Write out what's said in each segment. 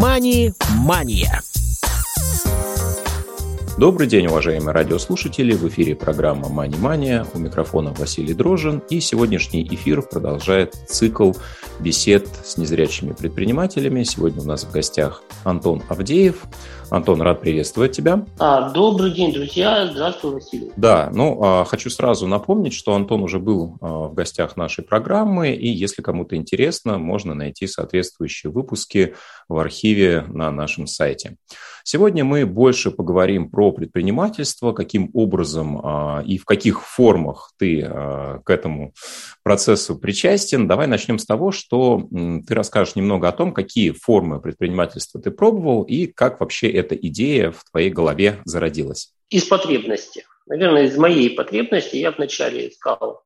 «Мани-мания». Добрый день, уважаемые радиослушатели. В эфире программа «Мани-мания». У микрофона Василий Дрожин. И сегодняшний эфир продолжает цикл бесед с незрячими предпринимателями. Сегодня у нас в гостях Антон Авдеев. Антон, рад приветствовать тебя. А, добрый день, друзья. Здравствуй, Василий. Да, ну, а, хочу сразу напомнить, что Антон уже был а, в гостях нашей программы, и если кому-то интересно, можно найти соответствующие выпуски в архиве на нашем сайте. Сегодня мы больше поговорим про предпринимательство, каким образом а, и в каких формах ты а, к этому процессу причастен. Давай начнем с того, что ты расскажешь немного о том, какие формы предпринимательства ты пробовал и как вообще эта идея в твоей голове зародилась. Из потребности. Наверное, из моей потребности я вначале искал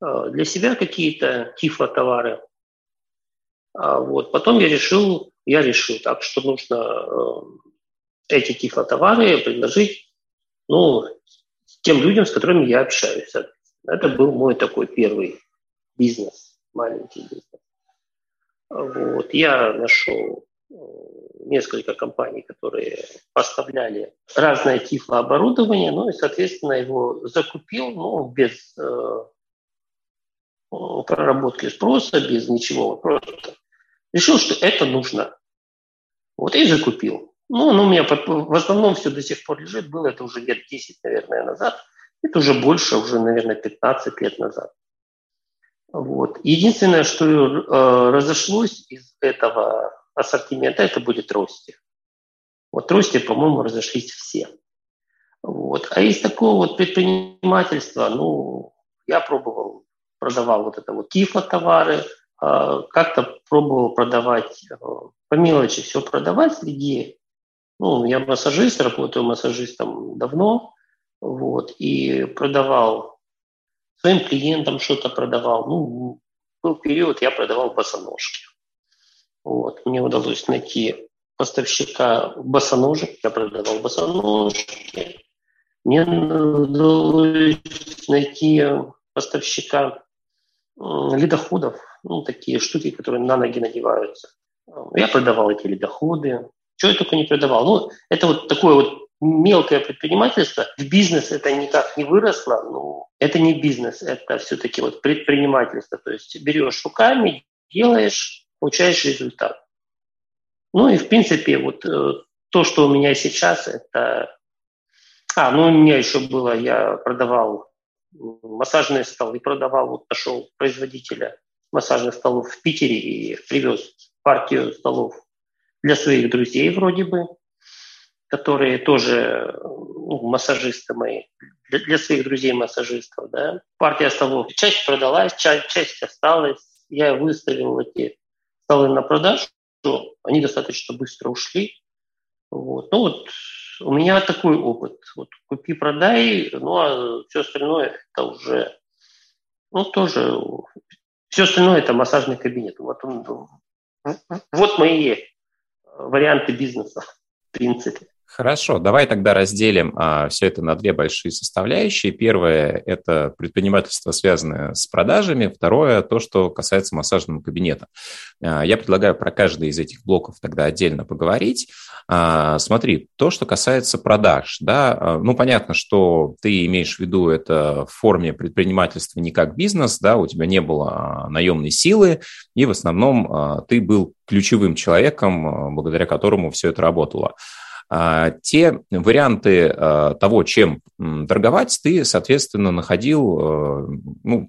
а, для себя какие-то тифлотовары. Вот. Потом я решил, я решил так, что нужно эти тифлотовары предложить ну, тем людям, с которыми я общаюсь. Это был мой такой первый бизнес, маленький бизнес. Вот. Я нашел э, несколько компаний, которые поставляли разное тифлооборудование, ну и, соответственно, его закупил, ну, без э, проработки спроса, без ничего, просто решил, что это нужно. Вот и закупил. Ну, ну, у меня в основном все до сих пор лежит. Было это уже лет 10, наверное, назад. Это уже больше, уже, наверное, 15 лет назад. Вот. Единственное, что э, разошлось из этого ассортимента, это были трости. Вот трости, по-моему, разошлись все. Вот. А из такого вот предпринимательства, ну, я пробовал, продавал вот это вот тифлотовары, э, как-то пробовал продавать, э, по мелочи все продавать среди ну, я массажист, работаю массажистом давно, вот, и продавал своим клиентам что-то продавал. Ну, был период, я продавал босоножки. Вот, мне удалось найти поставщика босоножек, я продавал босоножки. Мне удалось найти поставщика ледоходов, ну, такие штуки, которые на ноги надеваются. Я продавал эти ледоходы, чего я только не продавал. Ну, это вот такое вот мелкое предпринимательство. В бизнес это никак не выросло, но это не бизнес, это все-таки вот предпринимательство. То есть берешь руками, делаешь, получаешь результат. Ну и в принципе вот э, то, что у меня сейчас, это... А, ну у меня еще было, я продавал массажные столы, продавал, вот нашел производителя массажных столов в Питере и привез партию столов для своих друзей вроде бы, которые тоже ну, массажисты мои, для, для своих друзей-массажистов, да. Партия столов. Часть продалась, часть, часть осталась. Я выставил эти столы на продажу, они достаточно быстро ушли. Вот. Ну вот у меня такой опыт. Вот купи-продай, ну а все остальное это уже, ну тоже, все остальное это массажный кабинет. Вот он, вот мои варианты бизнеса, в принципе. Хорошо, давай тогда разделим а, все это на две большие составляющие. Первое – это предпринимательство, связанное с продажами. Второе – то, что касается массажного кабинета. А, я предлагаю про каждый из этих блоков тогда отдельно поговорить. А, смотри, то, что касается продаж, да, а, ну, понятно, что ты имеешь в виду это в форме предпринимательства не как бизнес, да, у тебя не было а, наемной силы, и в основном а, ты был ключевым человеком, а, благодаря которому все это работало. А, те варианты а, того, чем торговать, ты, соответственно, находил э, ну,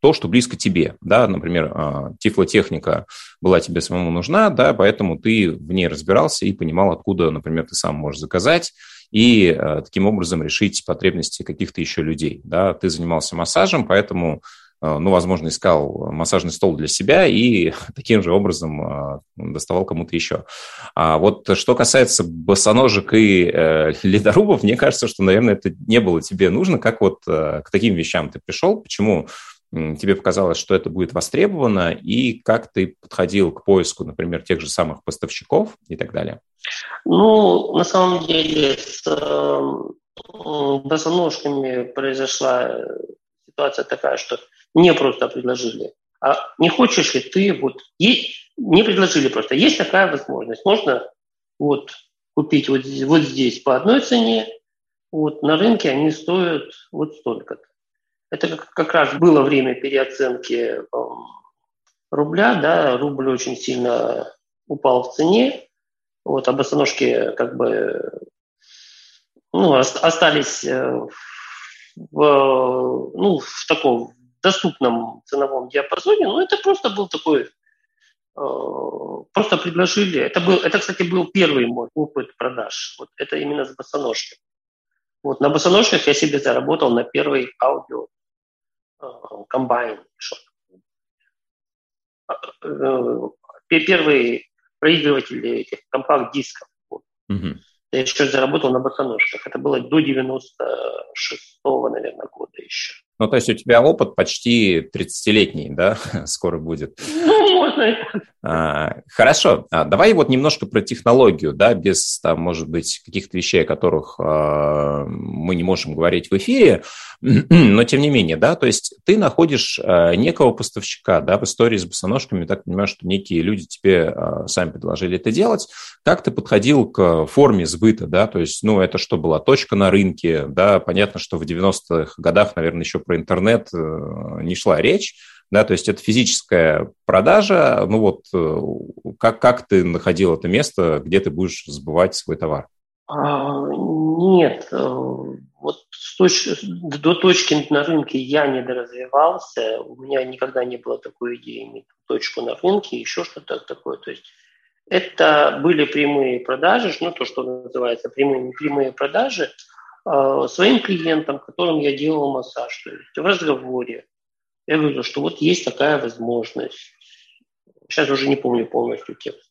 то, что близко тебе, да, например, а, тифлотехника была тебе самому нужна, да, поэтому ты в ней разбирался и понимал, откуда, например, ты сам можешь заказать и таким образом решить потребности каких-то еще людей, да, ты занимался массажем, поэтому Э, ну, возможно, искал массажный стол для себя и таким же образом э, доставал кому-то еще. А вот что касается босоножек и э, ледорубов, мне кажется, что, наверное, это не было тебе нужно. Как вот к таким вещам ты пришел? Почему тебе показалось, что это будет востребовано, и как ты подходил к поиску, например, тех же самых поставщиков и так далее? Ну, на самом деле, с босоножками произошла ситуация такая, что мне просто предложили. А не хочешь ли ты, вот, есть, Мне предложили просто, есть такая возможность, можно вот купить вот, вот здесь по одной цене, вот на рынке они стоят вот столько-то. Это как, как раз было время переоценки рубля, да, рубль очень сильно упал в цене, вот, а босоножки как бы ну, остались э, в, ну, в таком доступном ценовом диапазоне, но это просто был такой, э, просто предложили. Это, был, это, кстати, был первый мой опыт продаж. Вот это именно с босоножками. Вот на босоножках я себе заработал на первый аудио э, комбайн. Э, первый проигрыватель этих компакт-дисков. Вот. Mm-hmm. Я еще заработал на босоножках. Это было до 96-го, наверное, года еще. Ну, то есть у тебя опыт почти 30-летний, да, скоро будет. Ну, можно а, Хорошо. А, давай вот немножко про технологию, да, без, там, может быть, каких-то вещей, о которых а, мы не можем говорить в эфире, но тем не менее, да, то есть ты находишь а, некого поставщика, да, в истории с босоножками, так понимаю, что некие люди тебе а, сами предложили это делать. Как ты подходил к форме сбыта, да, то есть, ну, это что была точка на рынке, да, понятно, что в 90-х годах, наверное, еще про интернет э, не шла речь, да, то есть это физическая продажа, ну вот э, как, как ты находил это место, где ты будешь сбывать свой товар? А, нет, э, вот с точ... до точки на рынке я не доразвивался, у меня никогда не было такой идеи иметь точку на рынке, еще что-то такое, то есть это были прямые продажи, ну то, что называется прямые, прямые продажи, своим клиентам, которым я делал массаж, то есть в разговоре. Я говорю, что вот есть такая возможность. Сейчас уже не помню полностью текст.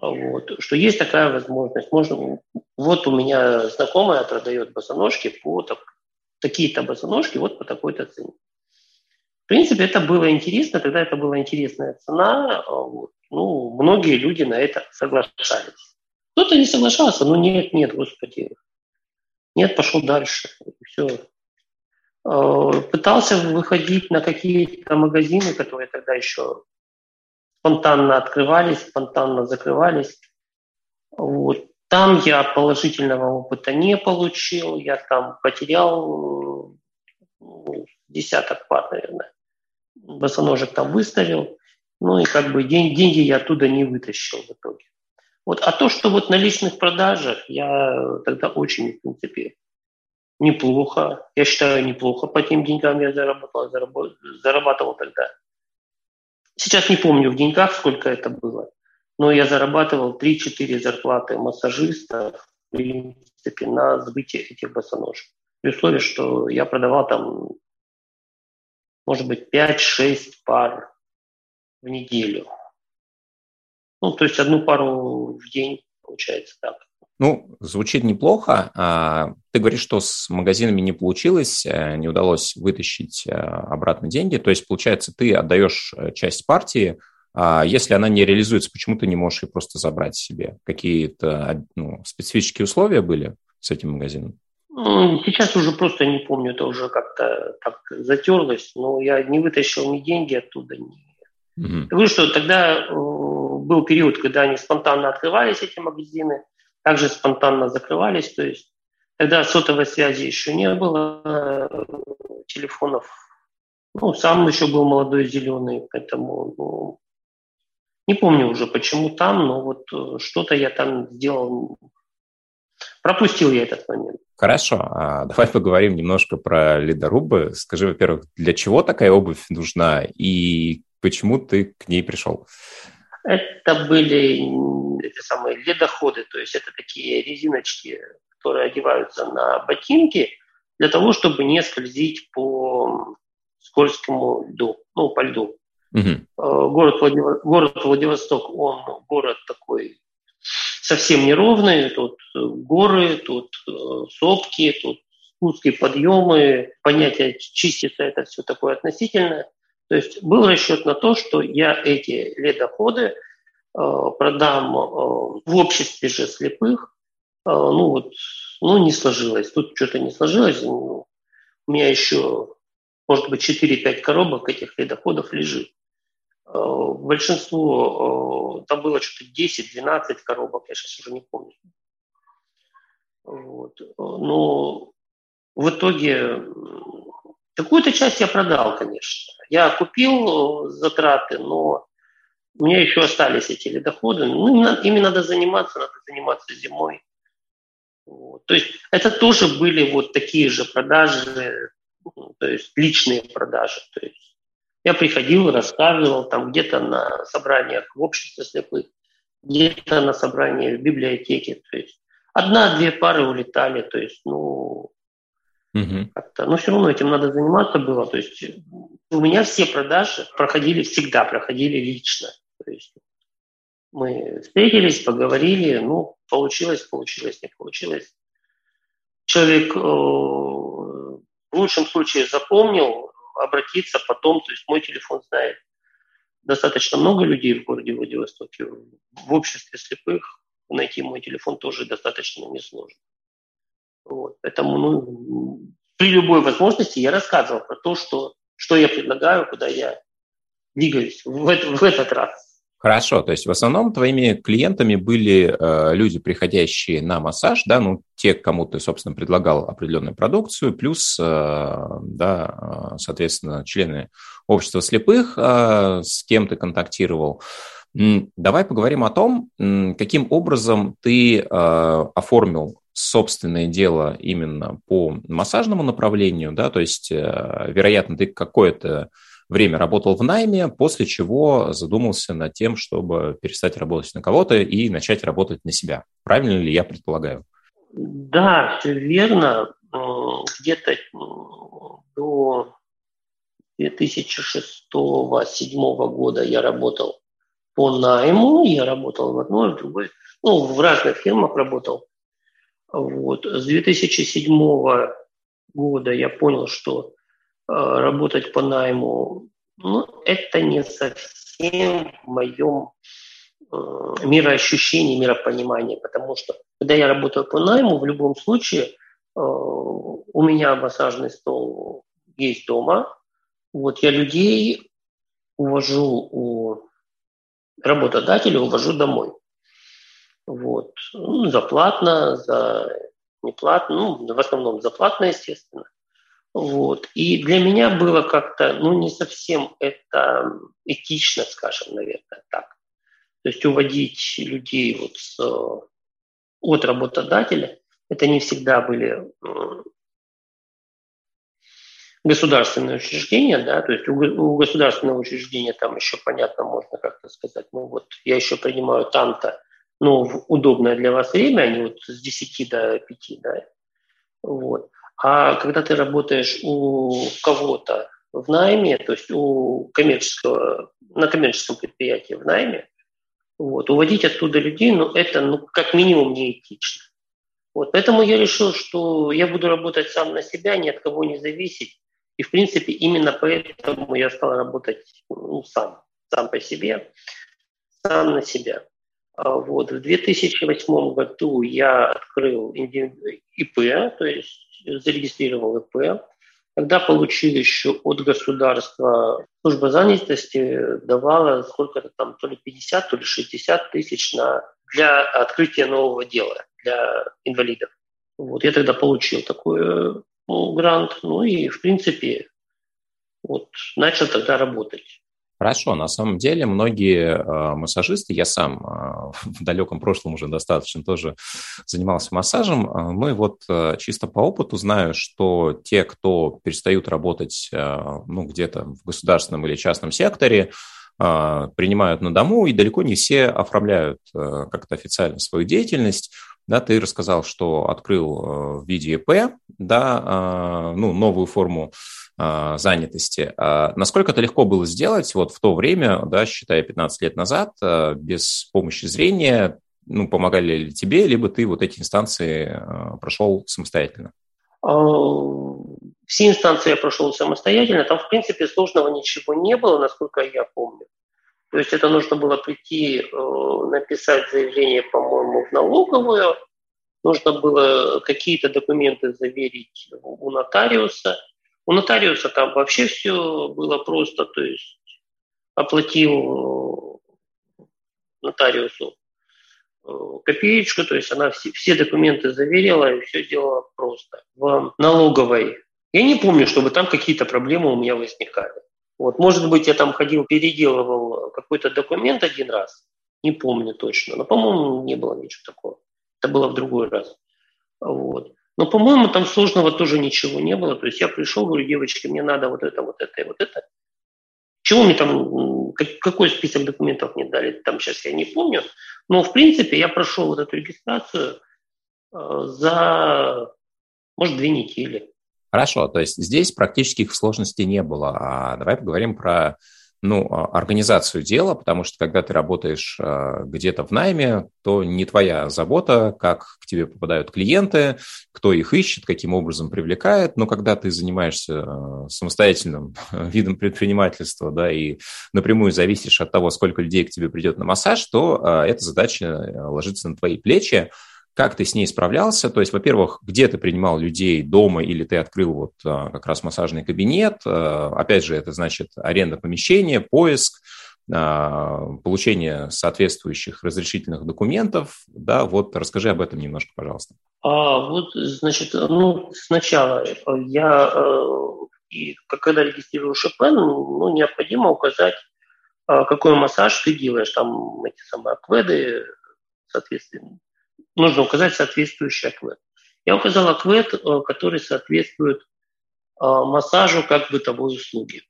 Вот, что есть такая возможность. Можно, вот у меня знакомая продает босоножки по так, такие-то босоножки вот по такой-то цене. В принципе, это было интересно, тогда это была интересная цена. Вот. Ну, многие люди на это соглашались. Кто-то не соглашался, ну нет, нет, господи, нет, пошел дальше. Все. Э, пытался выходить на какие-то магазины, которые тогда еще спонтанно открывались, спонтанно закрывались. Вот. Там я положительного опыта не получил, я там потерял ну, десяток пар, наверное. Босоножек там выставил, ну и как бы день, деньги я оттуда не вытащил в итоге. Вот, а то, что вот на личных продажах, я тогда очень, в принципе, неплохо. Я считаю, неплохо по тем деньгам я заработал, зарабатывал, зарабатывал тогда. Сейчас не помню в деньгах, сколько это было, но я зарабатывал 3-4 зарплаты массажиста, в принципе, на сбытие этих босоножек. При условии, что я продавал там, может быть, 5-6 пар в неделю. Ну, то есть одну пару в день, получается так. Ну, звучит неплохо. А, ты говоришь, что с магазинами не получилось, э, не удалось вытащить э, обратно деньги. То есть, получается, ты отдаешь э, часть партии, а если она не реализуется, почему ты не можешь ее просто забрать себе? Какие-то ну, специфические условия были с этим магазином? Ну, сейчас уже просто не помню, это уже как-то так затерлось, но я не вытащил ни деньги оттуда, ни... Угу. Говорю, что тогда был период, когда они спонтанно открывались, эти магазины, также спонтанно закрывались, то есть тогда сотовой связи еще не было, телефонов, ну, сам еще был молодой зеленый, поэтому, ну, не помню уже, почему там, но вот э, что-то я там сделал, пропустил я этот момент. Хорошо, а давай поговорим немножко про ледорубы. Скажи, во-первых, для чего такая обувь нужна и почему ты к ней пришел? Это были эти самые ледоходы, то есть это такие резиночки, которые одеваются на ботинки для того, чтобы не скользить по скользкому льду, ну, по льду. Угу. Город, Владив... город Владивосток, он город такой совсем неровный, тут горы, тут э, сопки, тут спуски, подъемы, понятие чистится это все такое относительное. То есть был расчет на то, что я эти ледоходы э, продам э, в обществе же слепых. Э, ну вот, ну не сложилось. Тут что-то не сложилось. Ну, у меня еще, может быть, 4-5 коробок этих ледоходов лежит. Большинство, там было что-то 10-12 коробок, я сейчас уже не помню. Вот. Но в итоге какую-то часть я продал, конечно. Я купил затраты, но у меня еще остались эти ледоходы. Ну, ими надо заниматься, надо заниматься зимой. Вот. То есть это тоже были вот такие же продажи, то есть личные продажи. То есть я приходил, рассказывал там где-то на собраниях в обществе слепых, где-то на собрании в библиотеке. То есть одна-две пары улетали, то есть, ну, угу. но все равно этим надо заниматься было. То есть у меня все продажи проходили всегда, проходили лично. То есть мы встретились, поговорили, ну, получилось, получилось, не получилось. Человек э, в лучшем случае запомнил, обратиться потом, то есть мой телефон знает достаточно много людей в городе Владивостоке. В обществе слепых найти мой телефон тоже достаточно несложно. Вот. Поэтому ну, при любой возможности я рассказывал про то, что, что я предлагаю, куда я двигаюсь в, в этот раз. Хорошо, то есть в основном твоими клиентами были э, люди, приходящие на массаж, да, ну, те, кому ты, собственно, предлагал определенную продукцию, плюс, э, да, э, соответственно, члены общества слепых, э, с кем ты контактировал. Давай поговорим о том, каким образом ты э, оформил собственное дело именно по массажному направлению, да, то есть, э, вероятно, ты какое-то время работал в найме, после чего задумался над тем, чтобы перестать работать на кого-то и начать работать на себя. Правильно ли я предполагаю? Да, все верно. Где-то до 2006-2007 года я работал по найму, я работал в одной, в другой, ну, в разных фирмах работал. Вот. С 2007 года я понял, что Э, работать по найму, ну, это не совсем в моем э, мироощущении, миропонимании, потому что когда я работаю по найму, в любом случае э, у меня массажный стол есть дома, вот я людей увожу у работодателя, увожу домой. Вот. Ну, за платно, за неплатно, ну, в основном за платно, естественно. Вот. И для меня было как-то, ну, не совсем это этично, скажем, наверное, так. То есть уводить людей вот с, от работодателя, это не всегда были государственные учреждения, да, то есть у, у государственного учреждения там еще, понятно, можно как-то сказать, ну вот я еще принимаю там-то, ну, в удобное для вас время, а не вот с 10 до 5, да, вот. А когда ты работаешь у кого-то в найме, то есть у коммерческого, на коммерческом предприятии в найме, вот, уводить оттуда людей, ну, это, ну, как минимум, неэтично. Вот, поэтому я решил, что я буду работать сам на себя, ни от кого не зависеть. И, в принципе, именно поэтому я стал работать ну, сам, сам по себе, сам на себя. А вот, в 2008 году я открыл ИП, то есть зарегистрировал ИП, когда получил еще от государства служба занятости давала сколько-то там, то ли 50, то ли 60 тысяч на, для открытия нового дела для инвалидов. Вот я тогда получил такой ну, грант, ну и в принципе вот начал тогда работать. Хорошо, на самом деле многие э, массажисты, я сам э, в далеком прошлом уже достаточно тоже занимался массажем, э, мы вот э, чисто по опыту знаю, что те, кто перестают работать ну, где-то в государственном или частном секторе, принимают на дому, и далеко не все оформляют как-то официально свою деятельность. Да, ты рассказал, что открыл в виде ИП, да, ну, новую форму занятости. А насколько это легко было сделать вот в то время, да, считая 15 лет назад, а, без помощи зрения, ну, помогали ли тебе, либо ты вот эти инстанции прошел самостоятельно? Все инстанции я прошел самостоятельно. Там, в принципе, сложного ничего не было, насколько я помню. То есть это нужно было прийти, э, написать заявление, по-моему, в налоговую, нужно было какие-то документы заверить у нотариуса – у нотариуса там вообще все было просто, то есть оплатил нотариусу копеечку, то есть она все, все документы заверила и все делала просто. В налоговой я не помню, чтобы там какие-то проблемы у меня возникали. Вот, может быть, я там ходил, переделывал какой-то документ один раз, не помню точно, но, по-моему, не было ничего такого. Это было в другой раз. Вот. Но, по-моему, там сложного тоже ничего не было. То есть я пришел, говорю, девочки, мне надо вот это, вот это и вот это. Чего мне там, какой список документов мне дали, там сейчас я не помню. Но, в принципе, я прошел вот эту регистрацию э, за, может, две недели. Хорошо, то есть здесь практических сложностей не было. А давай поговорим про ну, а, организацию дела, потому что когда ты работаешь а, где-то в найме, то не твоя забота, как к тебе попадают клиенты, кто их ищет, каким образом привлекает. Но когда ты занимаешься а, самостоятельным видом предпринимательства, да, и напрямую зависишь от того, сколько людей к тебе придет на массаж, то эта задача ложится на твои плечи. Как ты с ней справлялся? То есть, во-первых, где ты принимал людей дома или ты открыл вот а, как раз массажный кабинет? А, опять же, это значит аренда помещения, поиск, а, получение соответствующих разрешительных документов. Да, вот расскажи об этом немножко, пожалуйста. А, вот, значит, ну, сначала я, э, когда регистрируешь ИП, ну, ну, необходимо указать, какой массаж ты делаешь. Там эти самые акведы, соответственно, нужно указать соответствующий аквет. Я указал аквет, э, который соответствует э, массажу как бытовой услуги.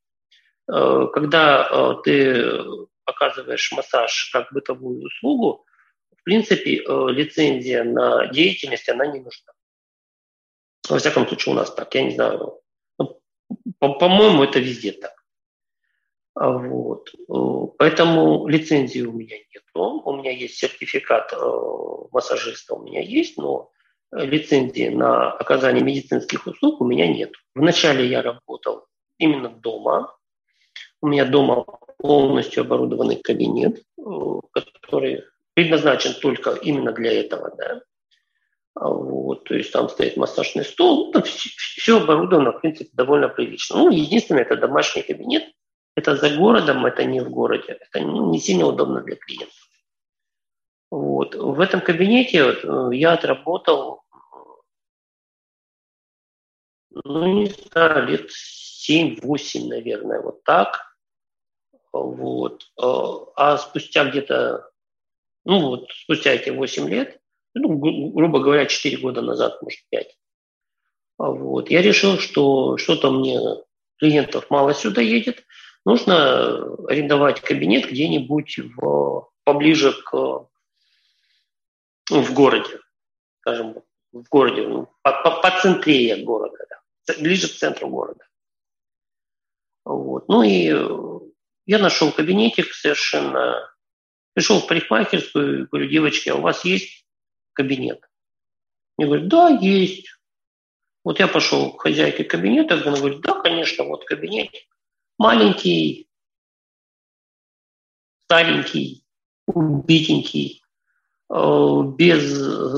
Э, когда ты оказываешь массаж как бытовую услугу, в принципе, лицензия на деятельность, она не нужна. Во всяком случае, у нас так. Я не знаю. Ну, по-моему, это везде так. А вот. Поэтому лицензии у меня нет. У меня есть сертификат э, массажиста, у меня есть, но лицензии на оказание медицинских услуг у меня нет. Вначале я работал именно дома. У меня дома полностью оборудованный кабинет, э, который предназначен только именно для этого. Да. А вот, то есть там стоит массажный стол, ну, все, все оборудовано, в принципе, довольно прилично. Ну, единственное, это домашний кабинет, это за городом, это не в городе. Это не сильно удобно для клиентов. Вот. В этом кабинете э, я отработал, ну, не знаю, лет 7-8, наверное, вот так. Вот. Э, а спустя где-то, ну вот, спустя эти 8 лет, ну, грубо говоря, 4 года назад, может, 5, вот, я решил, что что-то мне клиентов мало сюда едет, нужно арендовать кабинет где-нибудь в, поближе к в городе, скажем, в городе, ну, по, по, по центре города, да, ближе к центру города. Вот. Ну и э, я нашел кабинетик совершенно, пришел в парикмахерскую, говорю, девочки, а у вас есть кабинет? Мне говорят, да, есть. Вот я пошел к хозяйке кабинета, она говорит, да, конечно, вот кабинет маленький, старенький, убитенький, э, без,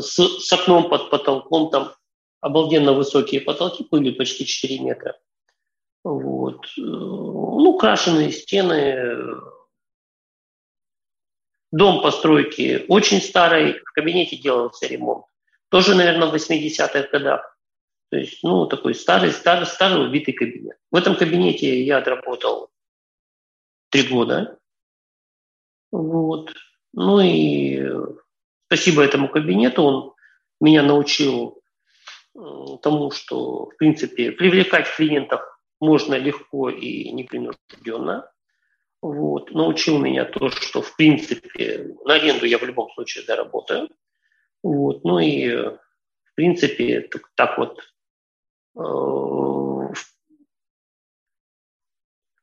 с, с окном под потолком, там обалденно высокие потолки были, почти 4 метра. Вот. Э, ну, крашеные стены. Дом постройки очень старый, в кабинете делался ремонт. Тоже, наверное, в 80-х годах. То есть, ну, такой старый, старый, старый убитый кабинет. В этом кабинете я отработал три года. Вот. Ну и спасибо этому кабинету, он меня научил тому, что, в принципе, привлекать клиентов можно легко и непринужденно. Вот. Научил меня то, что, в принципе, на аренду я в любом случае заработаю. Вот. Ну и, в принципе, так, вот Э,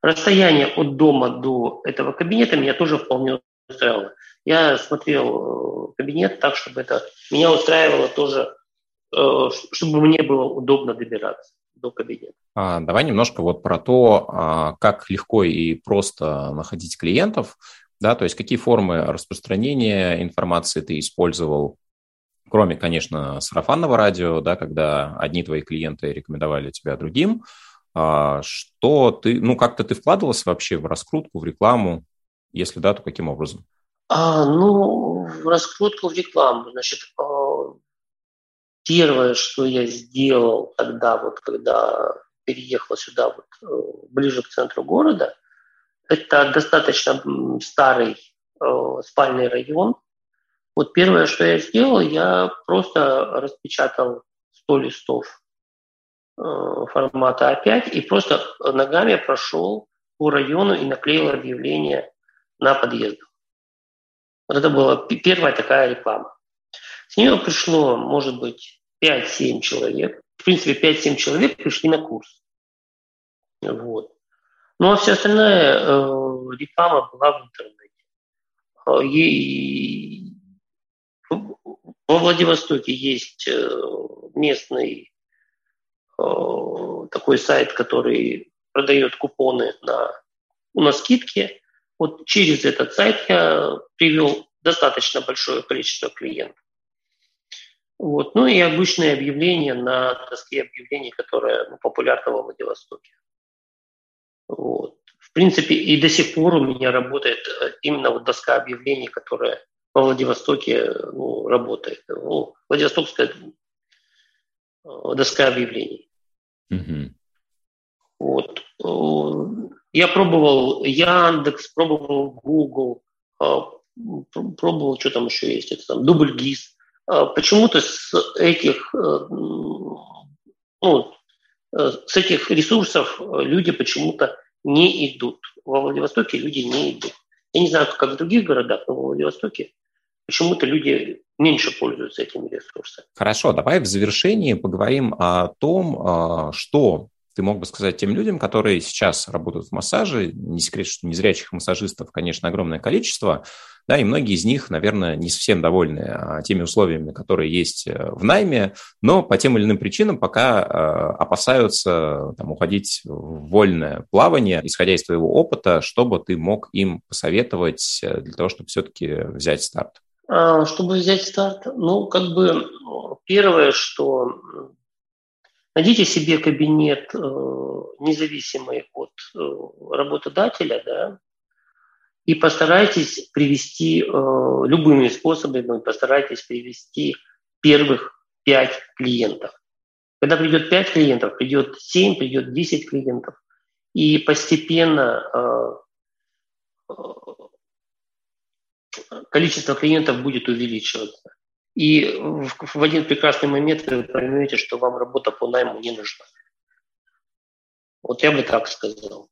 расстояние от дома до этого кабинета меня тоже вполне устраивало. Я смотрел э, кабинет так, чтобы это меня устраивало тоже, э, чтобы мне было удобно добираться до кабинета. А, давай немножко вот про то, а, как легко и просто находить клиентов, да, то есть какие формы распространения информации ты использовал кроме, конечно, сарафанного радио, да, когда одни твои клиенты рекомендовали тебя другим, А, что ты, ну, как-то ты вкладывался вообще в раскрутку, в рекламу? Если да, то каким образом? А, ну, в раскрутку, в рекламу. Значит, а, первое, что я сделал тогда, вот когда переехал сюда, вот, э, ближе к центру города, это достаточно старый э, спальный район. Вот первое, что я сделал, я просто распечатал 100 листов э, формата А5 и просто ногами прошел по району и наклеил объявление на подъездах. Вот это была первая такая реклама. С нее пришло, может быть, 5-7 человек. В принципе, 5-7 человек пришли на курс. Вот. Ну, а вся остальная э, реклама была в интернете. Э, и во Владивостоке есть э, местный э, такой сайт, который продает купоны на, на скидки. Вот через этот сайт я привел достаточно большое количество клиентов. Вот. Ну и обычные объявления на доске объявлений, которая ну, популярна во Владивостоке. Вот. В принципе, и до сих пор у меня работает э, именно вот доска объявлений, которая во Владивостоке ну, работает. Ну, Владивостокская э, доска объявлений. Mm-hmm. Вот. Э, я пробовал Яндекс, пробовал Google, пробовал, что там еще есть, это там Дубль ГИС. Почему-то с этих, ну, с этих ресурсов люди почему-то не идут. Во Владивостоке люди не идут. Я не знаю, как в других городах, но во Владивостоке почему-то люди меньше пользуются этими ресурсами. Хорошо, давай в завершении поговорим о том, а, что ты мог бы сказать тем людям, которые сейчас работают в массаже, не секрет, что незрячих массажистов, конечно, огромное количество, да, и многие из них, наверное, не совсем довольны а, теми условиями, которые есть э, в найме, но по тем или иным причинам пока а, опасаются там, уходить в вольное плавание, исходя из твоего опыта, чтобы ты мог им посоветовать э, для того, чтобы все-таки взять старт? А, чтобы взять старт, ну, как бы первое, что найдите себе кабинет э, независимый от работодателя, да, и постарайтесь привести э, любыми способами, постарайтесь привести первых пять клиентов. Когда придет пять клиентов, придет семь, придет десять клиентов, и постепенно э, э, количество клиентов будет увеличиваться. И в, один прекрасный момент вы поймете, что вам работа по найму не нужна. Вот я бы так сказал.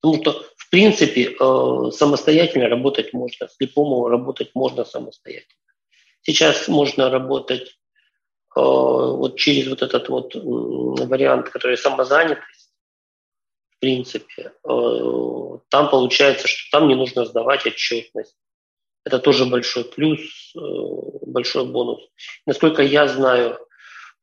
Потому что, в принципе, э, самостоятельно работать можно, слепому работать можно самостоятельно. Сейчас можно работать э, вот через вот этот вот вариант, который самозанятость, в принципе. Э, там получается, что там не нужно сдавать отчетность. Это тоже большой плюс, большой бонус. Насколько я знаю,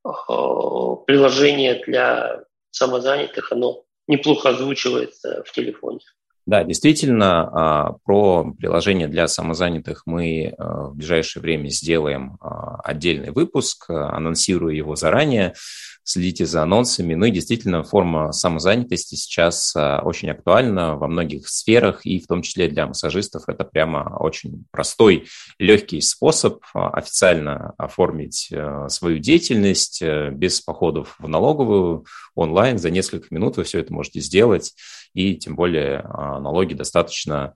приложение для самозанятых, оно неплохо озвучивается в телефоне. Да, действительно, а, про приложение для самозанятых мы а, в ближайшее время сделаем а, отдельный выпуск, анонсирую его заранее следите за анонсами. Ну и действительно, форма самозанятости сейчас очень актуальна во многих сферах, и в том числе для массажистов это прямо очень простой, легкий способ официально оформить свою деятельность без походов в налоговую онлайн. За несколько минут вы все это можете сделать, и тем более налоги достаточно а,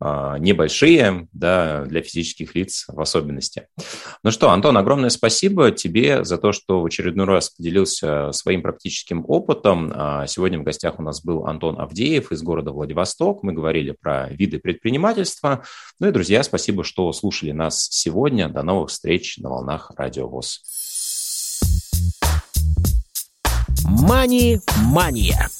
небольшие, да, для физических лиц в особенности. Ну что, Антон, огромное спасибо тебе за то, что в очередной раз поделился своим практическим опытом. А, сегодня в гостях у нас был Антон Авдеев из города Владивосток. Мы говорили про виды предпринимательства. Ну и, друзья, спасибо, что слушали нас сегодня. До новых встреч на волнах Радио ВОЗ. Мани-мания.